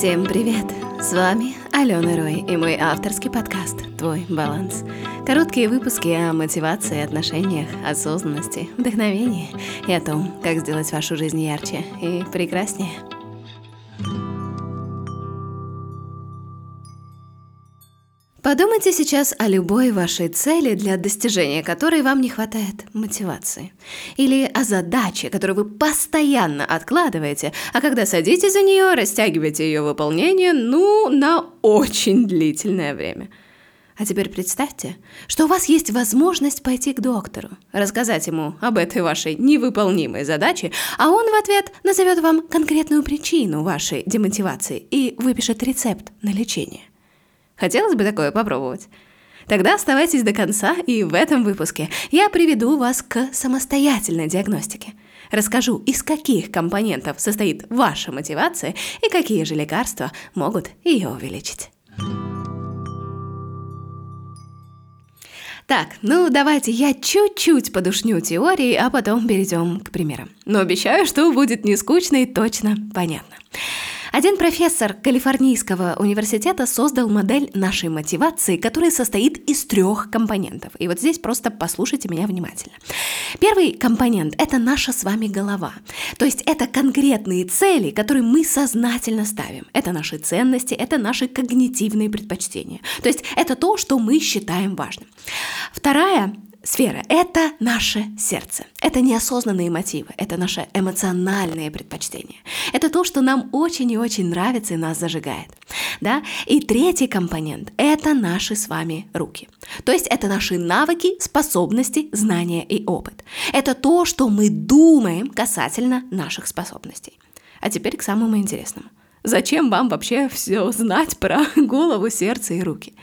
Всем привет! С вами Алена Рой и мой авторский подкаст «Твой баланс». Короткие выпуски о мотивации, отношениях, осознанности, вдохновении и о том, как сделать вашу жизнь ярче и прекраснее – Подумайте сейчас о любой вашей цели, для достижения которой вам не хватает мотивации. Или о задаче, которую вы постоянно откладываете, а когда садитесь за нее, растягиваете ее выполнение, ну, на очень длительное время. А теперь представьте, что у вас есть возможность пойти к доктору, рассказать ему об этой вашей невыполнимой задаче, а он в ответ назовет вам конкретную причину вашей демотивации и выпишет рецепт на лечение. Хотелось бы такое попробовать? Тогда оставайтесь до конца, и в этом выпуске я приведу вас к самостоятельной диагностике. Расскажу, из каких компонентов состоит ваша мотивация и какие же лекарства могут ее увеличить. Так, ну давайте я чуть-чуть подушню теории, а потом перейдем к примерам. Но обещаю, что будет не скучно и точно понятно. Один профессор Калифорнийского университета создал модель нашей мотивации, которая состоит из трех компонентов. И вот здесь просто послушайте меня внимательно. Первый компонент – это наша с вами голова. То есть это конкретные цели, которые мы сознательно ставим. Это наши ценности, это наши когнитивные предпочтения. То есть это то, что мы считаем важным. Вторая сфера – это наше сердце. Это неосознанные мотивы, это наше эмоциональные предпочтения. Это то, что нам очень и очень нравится и нас зажигает. Да? И третий компонент – это наши с вами руки. То есть это наши навыки, способности, знания и опыт. Это то, что мы думаем касательно наших способностей. А теперь к самому интересному. Зачем вам вообще все знать про голову, сердце и руки?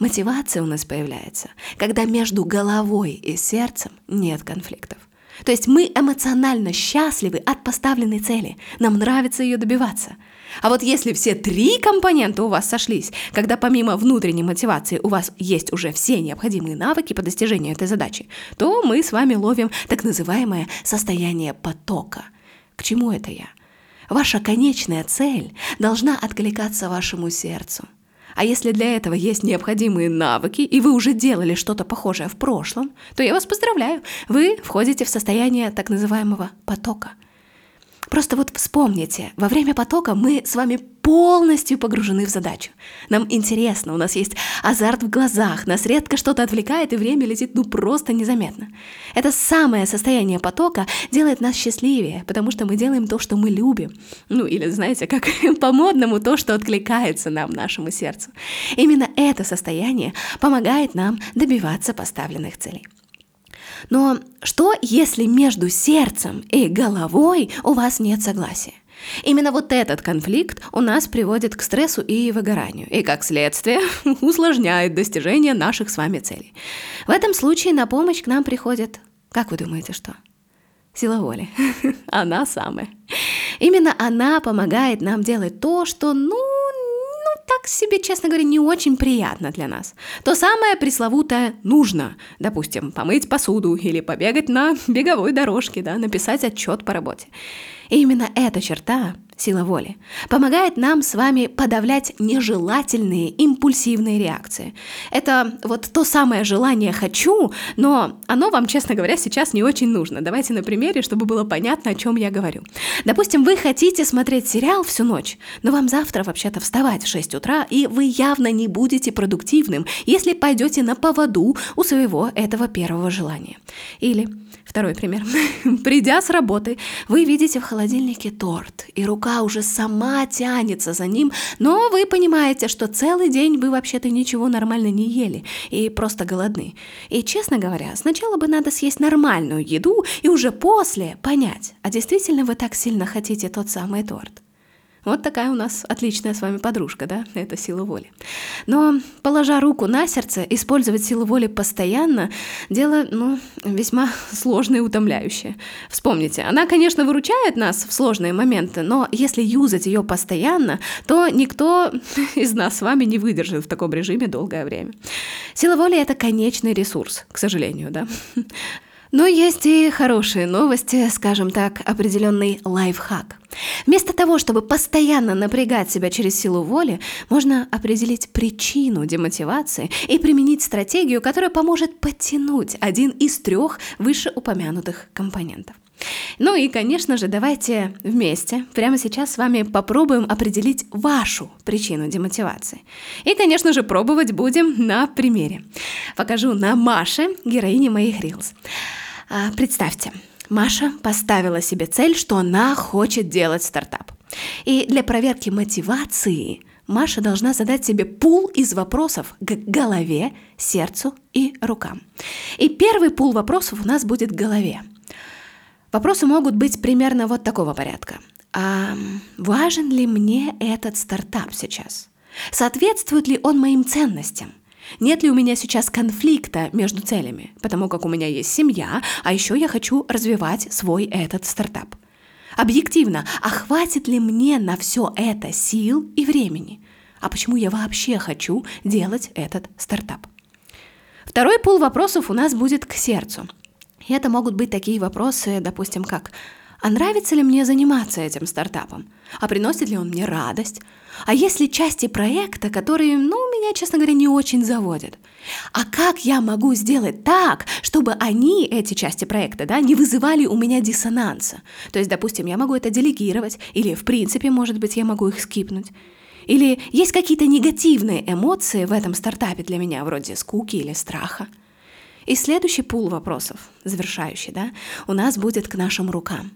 Мотивация у нас появляется, когда между головой и сердцем нет конфликтов. То есть мы эмоционально счастливы от поставленной цели, нам нравится ее добиваться. А вот если все три компонента у вас сошлись, когда помимо внутренней мотивации у вас есть уже все необходимые навыки по достижению этой задачи, то мы с вами ловим так называемое состояние потока. К чему это я? Ваша конечная цель должна откликаться вашему сердцу – а если для этого есть необходимые навыки, и вы уже делали что-то похожее в прошлом, то я вас поздравляю, вы входите в состояние так называемого потока. Просто вот вспомните, во время потока мы с вами полностью погружены в задачу. Нам интересно, у нас есть азарт в глазах, нас редко что-то отвлекает, и время летит ну просто незаметно. Это самое состояние потока делает нас счастливее, потому что мы делаем то, что мы любим. Ну или, знаете, как по-модному то, что откликается нам, нашему сердцу. Именно это состояние помогает нам добиваться поставленных целей. Но что, если между сердцем и головой у вас нет согласия? Именно вот этот конфликт у нас приводит к стрессу и выгоранию, и как следствие усложняет достижение наших с вами целей. В этом случае на помощь к нам приходит, как вы думаете, что? Сила воли. Она самая. Именно она помогает нам делать то, что, ну, так себе, честно говоря, не очень приятно для нас. То самое пресловутое нужно. Допустим, помыть посуду или побегать на беговой дорожке, да, написать отчет по работе. И именно эта черта, сила воли, помогает нам с вами подавлять нежелательные импульсивные реакции. Это вот то самое желание «хочу», но оно вам, честно говоря, сейчас не очень нужно. Давайте на примере, чтобы было понятно, о чем я говорю. Допустим, вы хотите смотреть сериал всю ночь, но вам завтра вообще-то вставать в 6 утра, и вы явно не будете продуктивным, если пойдете на поводу у своего этого первого желания. Или Второй пример. Придя с работы, вы видите в холодильнике торт, и рука уже сама тянется за ним, но вы понимаете, что целый день вы вообще-то ничего нормально не ели и просто голодны. И, честно говоря, сначала бы надо съесть нормальную еду и уже после понять, а действительно вы так сильно хотите тот самый торт. Вот такая у нас отличная с вами подружка, да? Это сила воли. Но, положа руку на сердце, использовать силу воли постоянно – дело, ну, весьма сложное и утомляющее. Вспомните, она, конечно, выручает нас в сложные моменты, но если юзать ее постоянно, то никто из нас с вами не выдержит в таком режиме долгое время. Сила воли – это конечный ресурс, к сожалению, да? Но есть и хорошие новости, скажем так, определенный лайфхак. Вместо того, чтобы постоянно напрягать себя через силу воли, можно определить причину демотивации и применить стратегию, которая поможет подтянуть один из трех вышеупомянутых компонентов. Ну и, конечно же, давайте вместе прямо сейчас с вами попробуем определить вашу причину демотивации. И, конечно же, пробовать будем на примере. Покажу на Маше, героине моих рилс. А, представьте, Маша поставила себе цель, что она хочет делать стартап. И для проверки мотивации Маша должна задать себе пул из вопросов к голове, сердцу и рукам. И первый пул вопросов у нас будет к голове. Вопросы могут быть примерно вот такого порядка. А важен ли мне этот стартап сейчас? Соответствует ли он моим ценностям? Нет ли у меня сейчас конфликта между целями, потому как у меня есть семья, а еще я хочу развивать свой этот стартап? Объективно, а хватит ли мне на все это сил и времени? А почему я вообще хочу делать этот стартап? Второй пул вопросов у нас будет к сердцу – и это могут быть такие вопросы, допустим, как «А нравится ли мне заниматься этим стартапом? А приносит ли он мне радость? А есть ли части проекта, которые, ну, меня, честно говоря, не очень заводят? А как я могу сделать так, чтобы они, эти части проекта, да, не вызывали у меня диссонанса? То есть, допустим, я могу это делегировать, или, в принципе, может быть, я могу их скипнуть. Или есть какие-то негативные эмоции в этом стартапе для меня, вроде скуки или страха. И следующий пул вопросов, завершающий, да, у нас будет к нашим рукам.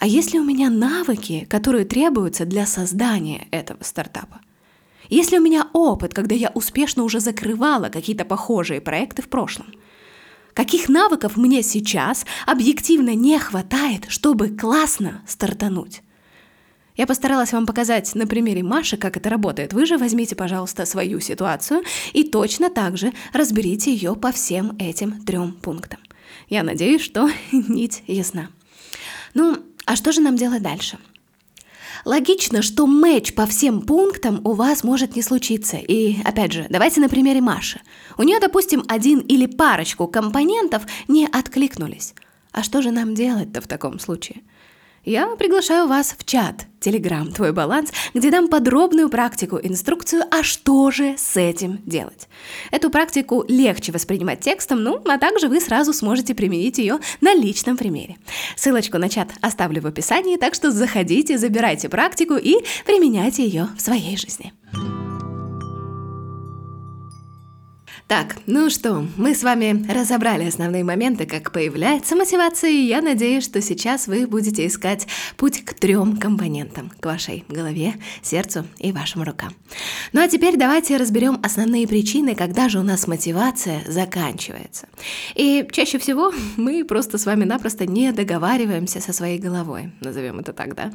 А есть ли у меня навыки, которые требуются для создания этого стартапа? Есть ли у меня опыт, когда я успешно уже закрывала какие-то похожие проекты в прошлом? Каких навыков мне сейчас объективно не хватает, чтобы классно стартануть? Я постаралась вам показать на примере Маши, как это работает. Вы же возьмите, пожалуйста, свою ситуацию и точно так же разберите ее по всем этим трем пунктам. Я надеюсь, что нить ясна. Ну, а что же нам делать дальше? Логично, что матч по всем пунктам у вас может не случиться. И, опять же, давайте на примере Маши. У нее, допустим, один или парочку компонентов не откликнулись. А что же нам делать-то в таком случае? Я приглашаю вас в чат Telegram «Твой баланс», где дам подробную практику, инструкцию, а что же с этим делать. Эту практику легче воспринимать текстом, ну, а также вы сразу сможете применить ее на личном примере. Ссылочку на чат оставлю в описании, так что заходите, забирайте практику и применяйте ее в своей жизни. Так, ну что, мы с вами разобрали основные моменты, как появляется мотивация, и я надеюсь, что сейчас вы будете искать путь к трем компонентам, к вашей голове, сердцу и вашим рукам. Ну а теперь давайте разберем основные причины, когда же у нас мотивация заканчивается. И чаще всего мы просто с вами напросто не договариваемся со своей головой, назовем это так, да?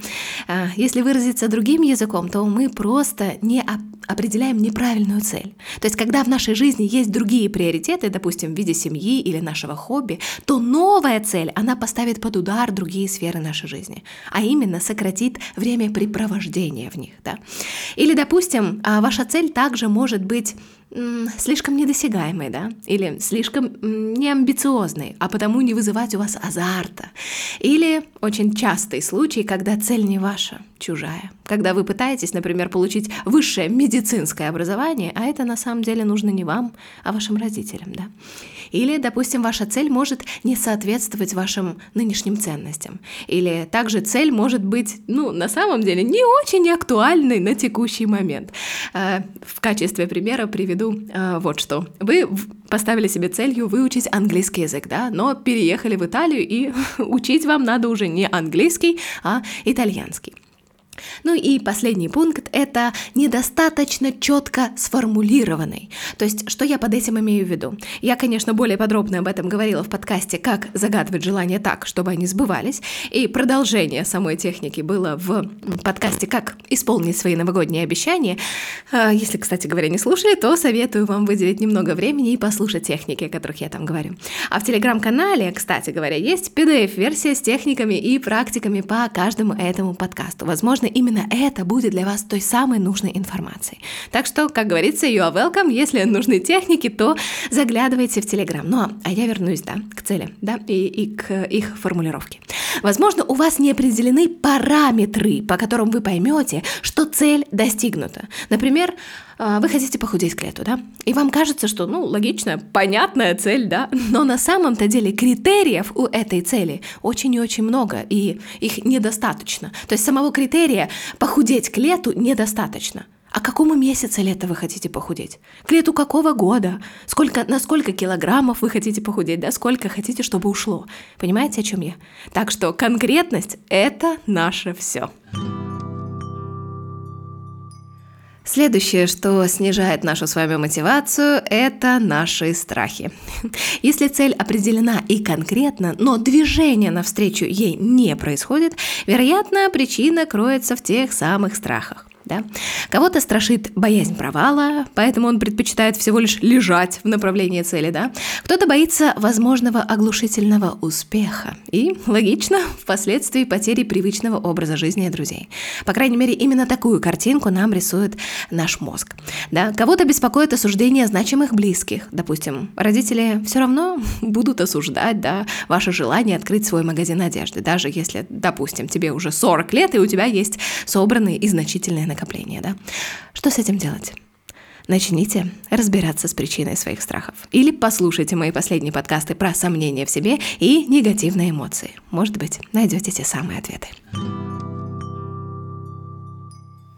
А, если выразиться другим языком, то мы просто не определяем неправильную цель. То есть, когда в нашей жизни есть есть другие приоритеты, допустим, в виде семьи или нашего хобби, то новая цель, она поставит под удар другие сферы нашей жизни, а именно сократит время препровождения в них. Да? Или, допустим, а, ваша цель также может быть слишком недосягаемой, да, или слишком неамбициозной, а потому не вызывать у вас азарта. Или очень частый случай, когда цель не ваша, чужая. Когда вы пытаетесь, например, получить высшее медицинское образование, а это на самом деле нужно не вам, а вашим родителям, да. Или, допустим, ваша цель может не соответствовать вашим нынешним ценностям. Или также цель может быть, ну, на самом деле, не очень актуальной на текущий момент. Э, в качестве примера приведу э, вот что. Вы поставили себе целью выучить английский язык, да, но переехали в Италию, и учить вам надо уже не английский, а итальянский. Ну и последний пункт – это недостаточно четко сформулированный. То есть, что я под этим имею в виду? Я, конечно, более подробно об этом говорила в подкасте «Как загадывать желания так, чтобы они сбывались», и продолжение самой техники было в подкасте «Как исполнить свои новогодние обещания». А, если, кстати говоря, не слушали, то советую вам выделить немного времени и послушать техники, о которых я там говорю. А в телеграм-канале, кстати говоря, есть PDF-версия с техниками и практиками по каждому этому подкасту. Возможно, именно это будет для вас той самой нужной информацией. Так что, как говорится, you are welcome. Если нужны техники, то заглядывайте в Telegram. Ну, а, а я вернусь, да, к цели, да, и, и к их формулировке. Возможно, у вас не определены параметры, по которым вы поймете, что цель достигнута. Например, а, вы хотите похудеть к лету, да? И вам кажется, что, ну, логичная, понятная цель, да? Но на самом-то деле критериев у этой цели очень и очень много, и их недостаточно. То есть самого критерия похудеть к лету недостаточно. А какому месяцу лета вы хотите похудеть? К лету какого года? Сколько, на сколько килограммов вы хотите похудеть? Да, сколько хотите, чтобы ушло? Понимаете, о чем я? Так что конкретность – это наше все. Следующее, что снижает нашу с вами мотивацию, это наши страхи. Если цель определена и конкретна, но движение навстречу ей не происходит, вероятно, причина кроется в тех самых страхах. Да? Кого-то страшит боязнь провала, поэтому он предпочитает всего лишь лежать в направлении цели. Да? Кто-то боится возможного оглушительного успеха и, логично, впоследствии потери привычного образа жизни и друзей. По крайней мере, именно такую картинку нам рисует наш мозг. Да? Кого-то беспокоит осуждение значимых близких. Допустим, родители все равно будут осуждать да, ваше желание открыть свой магазин одежды, даже если, допустим, тебе уже 40 лет и у тебя есть собранные и значительные накопления, да? Что с этим делать? Начните разбираться с причиной своих страхов. Или послушайте мои последние подкасты про сомнения в себе и негативные эмоции. Может быть, найдете те самые ответы.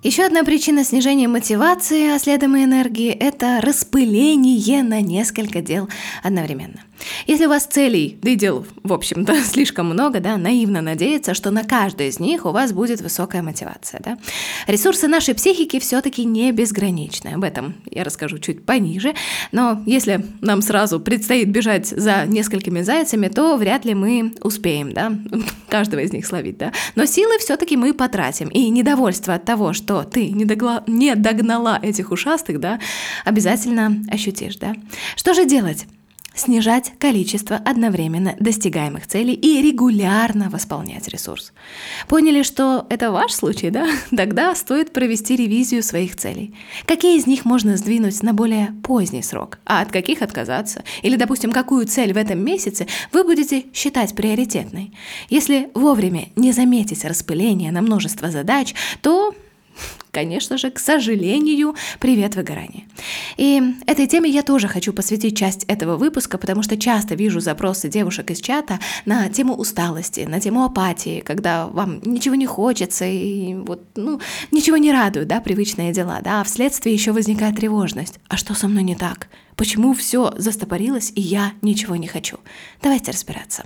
Еще одна причина снижения мотивации, а следом и энергии – это распыление на несколько дел одновременно. Если у вас целей, да и дел, в общем-то, слишком много, да, наивно надеяться, что на каждой из них у вас будет высокая мотивация, да. Ресурсы нашей психики все-таки не безграничны. Об этом я расскажу чуть пониже. Но если нам сразу предстоит бежать за несколькими зайцами, то вряд ли мы успеем, да, каждого из них словить, да. Но силы все-таки мы потратим. И недовольство от того, что ты не, догла... не догнала этих ушастых, да, обязательно ощутишь, да. Что же делать? Снижать количество одновременно достигаемых целей и регулярно восполнять ресурс. Поняли, что это ваш случай, да? Тогда стоит провести ревизию своих целей. Какие из них можно сдвинуть на более поздний срок, а от каких отказаться? Или, допустим, какую цель в этом месяце вы будете считать приоритетной? Если вовремя не заметить распыление на множество задач, то конечно же, к сожалению, привет выгорание. И этой теме я тоже хочу посвятить часть этого выпуска, потому что часто вижу запросы девушек из чата на тему усталости, на тему апатии, когда вам ничего не хочется и вот, ну, ничего не радует, да, привычные дела, да, а вследствие еще возникает тревожность. А что со мной не так? Почему все застопорилось и я ничего не хочу? Давайте разбираться.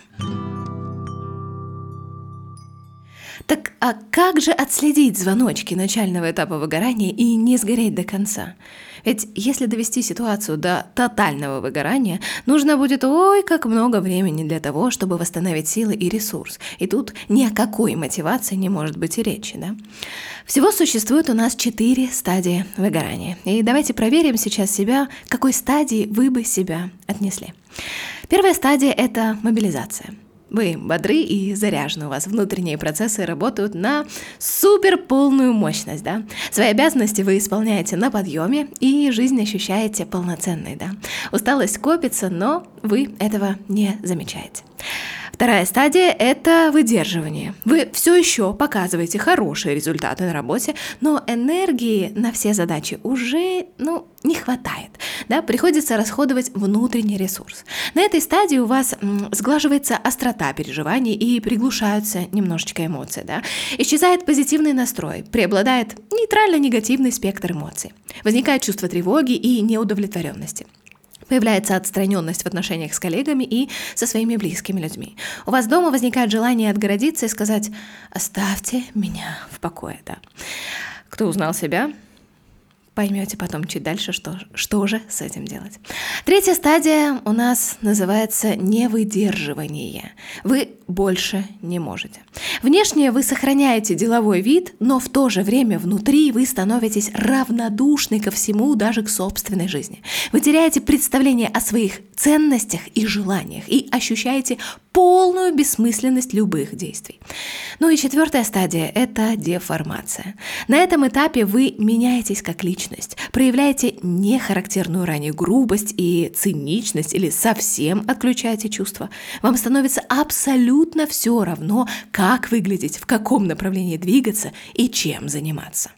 Так а как же отследить звоночки начального этапа выгорания и не сгореть до конца? Ведь если довести ситуацию до тотального выгорания, нужно будет ой как много времени для того, чтобы восстановить силы и ресурс. И тут ни о какой мотивации не может быть и речи. Да? Всего существует у нас четыре стадии выгорания. И давайте проверим сейчас себя, какой стадии вы бы себя отнесли. Первая стадия – это мобилизация – вы бодры и заряжены, у вас внутренние процессы работают на супер полную мощность, да? Свои обязанности вы исполняете на подъеме и жизнь ощущаете полноценной, да? Усталость копится, но вы этого не замечаете. Вторая стадия – это выдерживание. Вы все еще показываете хорошие результаты на работе, но энергии на все задачи уже ну, не хватает. Да? Приходится расходовать внутренний ресурс. На этой стадии у вас сглаживается острота переживаний и приглушаются немножечко эмоции. Да? Исчезает позитивный настрой, преобладает нейтрально-негативный спектр эмоций. Возникает чувство тревоги и неудовлетворенности. Появляется отстраненность в отношениях с коллегами и со своими близкими людьми. У вас дома возникает желание отгородиться и сказать «оставьте меня в покое». Да. Кто узнал себя, поймете потом чуть дальше, что, что же с этим делать. Третья стадия у нас называется невыдерживание. Вы больше не можете. Внешне вы сохраняете деловой вид, но в то же время внутри вы становитесь равнодушны ко всему, даже к собственной жизни. Вы теряете представление о своих ценностях и желаниях и ощущаете полную бессмысленность любых действий. Ну и четвертая стадия – это деформация. На этом этапе вы меняетесь как личность, проявляете нехарактерную ранее грубость и циничность или совсем отключаете чувства. Вам становится абсолютно все равно, как выглядеть, в каком направлении двигаться и чем заниматься.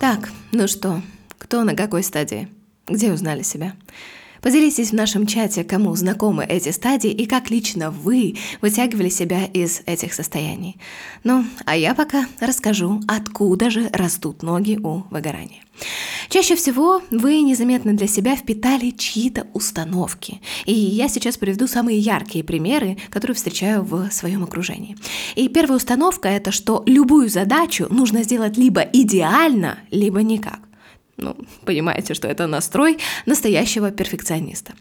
Так, ну что, кто на какой стадии? Где узнали себя? Поделитесь в нашем чате, кому знакомы эти стадии и как лично вы вытягивали себя из этих состояний. Ну, а я пока расскажу, откуда же растут ноги у выгорания. Чаще всего вы незаметно для себя впитали чьи-то установки. И я сейчас приведу самые яркие примеры, которые встречаю в своем окружении. И первая установка это, что любую задачу нужно сделать либо идеально, либо никак. Ну, понимаете, что это настрой настоящего перфекциониста.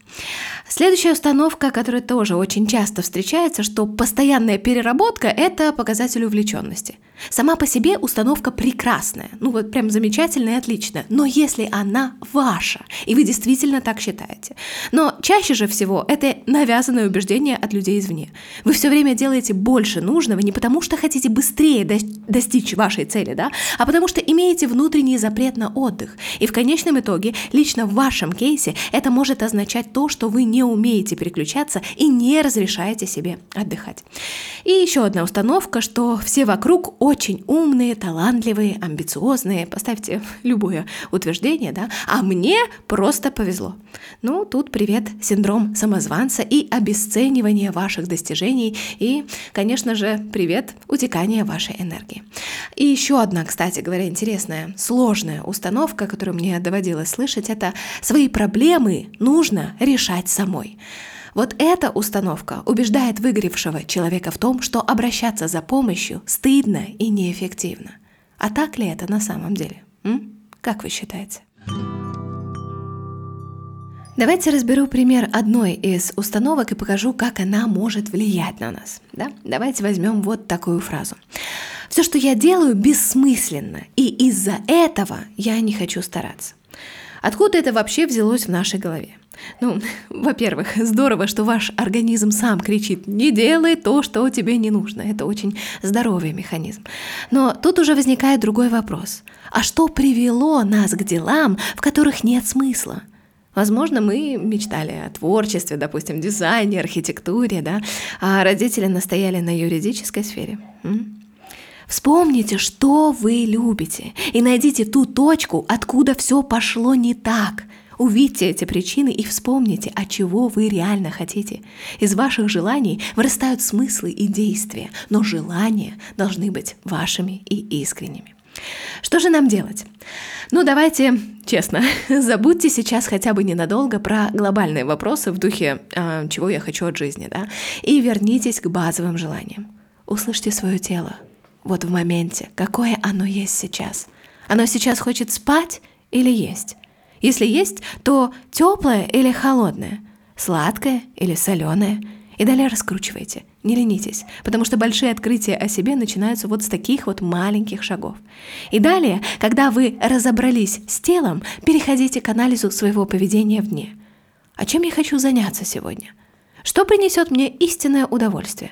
Следующая установка, которая тоже очень часто встречается, что постоянная переработка – это показатель увлеченности – Сама по себе установка прекрасная, ну вот прям замечательная и отличная, но если она ваша, и вы действительно так считаете. Но чаще же всего это навязанное убеждение от людей извне. Вы все время делаете больше нужного не потому, что хотите быстрее достичь вашей цели, да, а потому что имеете внутренний запрет на отдых. И в конечном итоге, лично в вашем кейсе, это может означать то, что вы не умеете переключаться и не разрешаете себе отдыхать. И еще одна установка, что все вокруг очень умные, талантливые, амбициозные, поставьте любое утверждение, да, а мне просто повезло. Ну, тут привет, синдром самозванца и обесценивание ваших достижений и, конечно же, привет, утекание вашей энергии. И еще одна, кстати говоря, интересная, сложная установка, которую мне доводилось слышать, это свои проблемы нужно решать самой. Вот эта установка убеждает выгоревшего человека в том, что обращаться за помощью стыдно и неэффективно. А так ли это на самом деле? М? Как вы считаете? Давайте разберу пример одной из установок и покажу, как она может влиять на нас. Да? Давайте возьмем вот такую фразу. Все, что я делаю, бессмысленно, и из-за этого я не хочу стараться. Откуда это вообще взялось в нашей голове? Ну, во-первых, здорово, что ваш организм сам кричит «не делай то, что тебе не нужно». Это очень здоровый механизм. Но тут уже возникает другой вопрос. А что привело нас к делам, в которых нет смысла? Возможно, мы мечтали о творчестве, допустим, дизайне, архитектуре, да, а родители настояли на юридической сфере. М? Вспомните, что вы любите, и найдите ту точку, откуда все пошло не так. Увидьте эти причины и вспомните, от чего вы реально хотите. Из ваших желаний вырастают смыслы и действия, но желания должны быть вашими и искренними. Что же нам делать? Ну, давайте честно, забудьте сейчас хотя бы ненадолго про глобальные вопросы в духе э, «чего я хочу от жизни», да, и вернитесь к базовым желаниям. Услышьте свое тело, вот в моменте, какое оно есть сейчас. Оно сейчас хочет спать или есть? Если есть, то теплое или холодное, сладкое или соленое. И далее раскручивайте, не ленитесь, потому что большие открытия о себе начинаются вот с таких вот маленьких шагов. И далее, когда вы разобрались с телом, переходите к анализу своего поведения в дне. А чем я хочу заняться сегодня? Что принесет мне истинное удовольствие?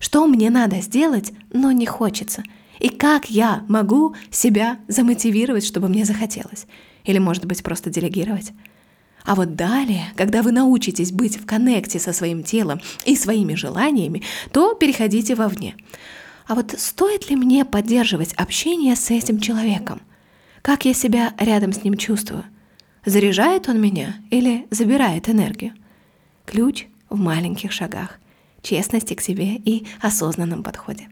Что мне надо сделать, но не хочется? И как я могу себя замотивировать, чтобы мне захотелось? Или, может быть, просто делегировать? А вот далее, когда вы научитесь быть в коннекте со своим телом и своими желаниями, то переходите вовне. А вот стоит ли мне поддерживать общение с этим человеком? Как я себя рядом с ним чувствую? Заряжает он меня или забирает энергию? Ключ в маленьких шагах – честности к себе и осознанном подходе.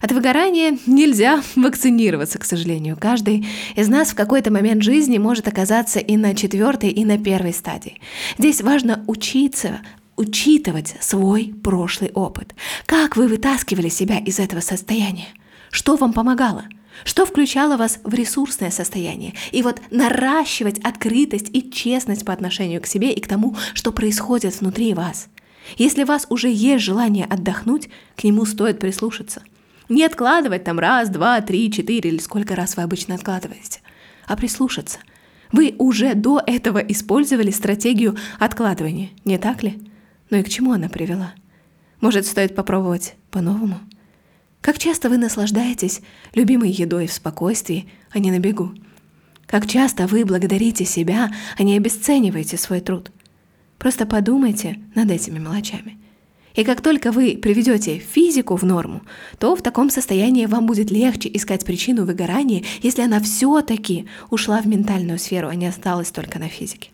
От выгорания нельзя вакцинироваться, к сожалению. Каждый из нас в какой-то момент жизни может оказаться и на четвертой, и на первой стадии. Здесь важно учиться учитывать свой прошлый опыт. Как вы вытаскивали себя из этого состояния? Что вам помогало? Что включало вас в ресурсное состояние? И вот наращивать открытость и честность по отношению к себе и к тому, что происходит внутри вас – если у вас уже есть желание отдохнуть, к нему стоит прислушаться. Не откладывать там раз, два, три, четыре или сколько раз вы обычно откладываете, а прислушаться. Вы уже до этого использовали стратегию откладывания, не так ли? Ну и к чему она привела? Может, стоит попробовать по-новому? Как часто вы наслаждаетесь любимой едой в спокойствии, а не на бегу? Как часто вы благодарите себя, а не обесцениваете свой труд? Просто подумайте над этими мелочами. И как только вы приведете физику в норму, то в таком состоянии вам будет легче искать причину выгорания, если она все-таки ушла в ментальную сферу, а не осталась только на физике.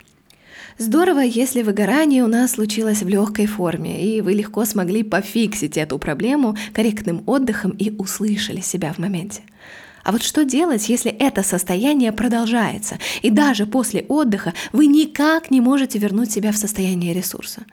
Здорово, если выгорание у нас случилось в легкой форме, и вы легко смогли пофиксить эту проблему корректным отдыхом и услышали себя в моменте. А вот что делать, если это состояние продолжается, и даже после отдыха вы никак не можете вернуть себя в состояние ресурса?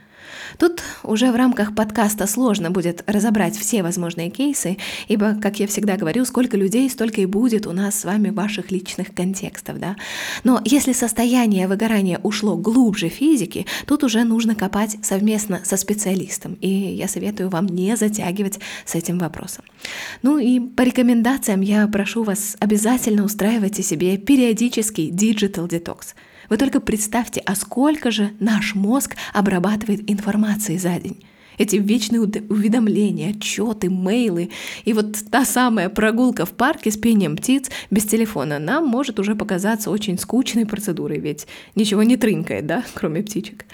Тут уже в рамках подкаста сложно будет разобрать все возможные кейсы, ибо, как я всегда говорю, сколько людей, столько и будет у нас с вами ваших личных контекстов, да. Но если состояние выгорания ушло глубже физики, тут уже нужно копать совместно со специалистом, и я советую вам не затягивать с этим вопросом. Ну и по рекомендациям я прошу вас обязательно устраивайте себе периодический digital detox – вы только представьте, а сколько же наш мозг обрабатывает информации за день. Эти вечные уведомления, отчеты, мейлы и вот та самая прогулка в парке с пением птиц без телефона нам может уже показаться очень скучной процедурой, ведь ничего не трынкает, да, кроме птичек.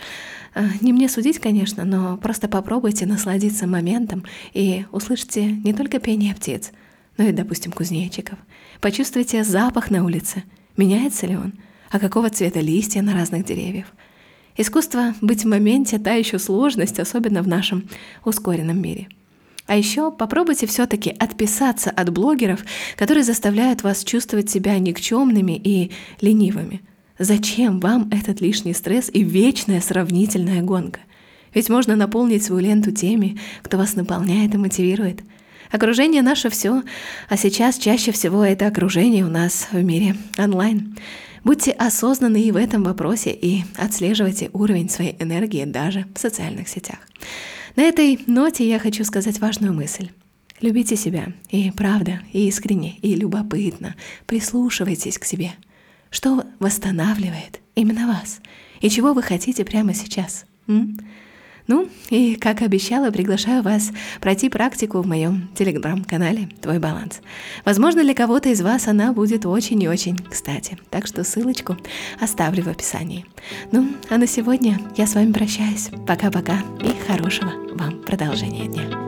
А, не мне судить, конечно, но просто попробуйте насладиться моментом и услышите не только пение птиц, но и, допустим, кузнечиков. Почувствуйте запах на улице. Меняется ли он? А какого цвета листья на разных деревьях. Искусство быть в моменте — та еще сложность, особенно в нашем ускоренном мире. А еще попробуйте все-таки отписаться от блогеров, которые заставляют вас чувствовать себя никчемными и ленивыми. Зачем вам этот лишний стресс и вечная сравнительная гонка? Ведь можно наполнить свою ленту теми, кто вас наполняет и мотивирует. Окружение наше все, а сейчас чаще всего это окружение у нас в мире онлайн. Будьте осознанны и в этом вопросе и отслеживайте уровень своей энергии даже в социальных сетях. На этой ноте я хочу сказать важную мысль. Любите себя, и правда, и искренне, и любопытно прислушивайтесь к себе. Что восстанавливает именно вас? И чего вы хотите прямо сейчас? М? Ну, и, как обещала, приглашаю вас пройти практику в моем телеграм-канале «Твой баланс». Возможно, для кого-то из вас она будет очень и очень кстати. Так что ссылочку оставлю в описании. Ну, а на сегодня я с вами прощаюсь. Пока-пока и хорошего вам продолжения дня.